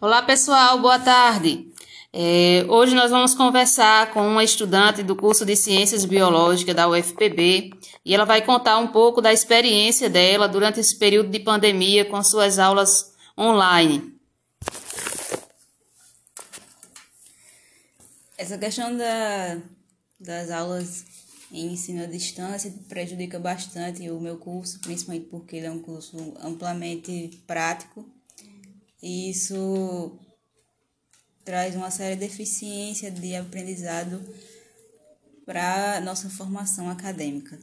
Olá pessoal, boa tarde. É, hoje nós vamos conversar com uma estudante do curso de Ciências Biológicas da UFPB e ela vai contar um pouco da experiência dela durante esse período de pandemia com suas aulas online. Essa questão da, das aulas em ensino à distância prejudica bastante o meu curso, principalmente porque ele é um curso amplamente prático e isso traz uma séria deficiência de aprendizado para nossa formação acadêmica.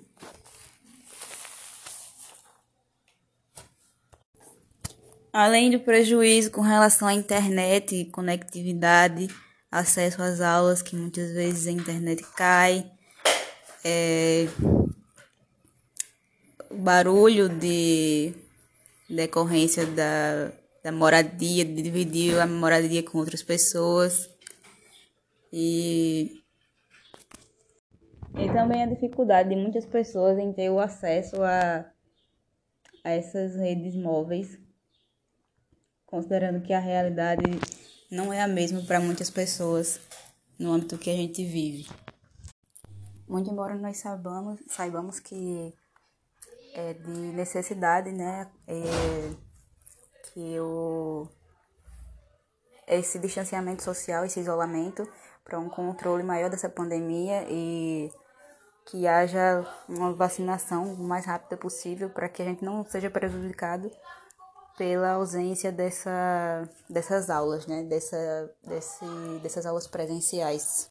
Além do prejuízo com relação à internet, conectividade, acesso às aulas, que muitas vezes a internet cai, é, barulho de decorrência da da moradia, de dividir a moradia com outras pessoas. E, e também a dificuldade de muitas pessoas em ter o acesso a, a essas redes móveis, considerando que a realidade não é a mesma para muitas pessoas no âmbito que a gente vive. Muito embora nós saibamos, saibamos que é de necessidade, né? É, que o, esse distanciamento social, esse isolamento, para um controle maior dessa pandemia e que haja uma vacinação o mais rápida possível para que a gente não seja prejudicado pela ausência dessa, dessas aulas, né? Dessa, desse, dessas aulas presenciais.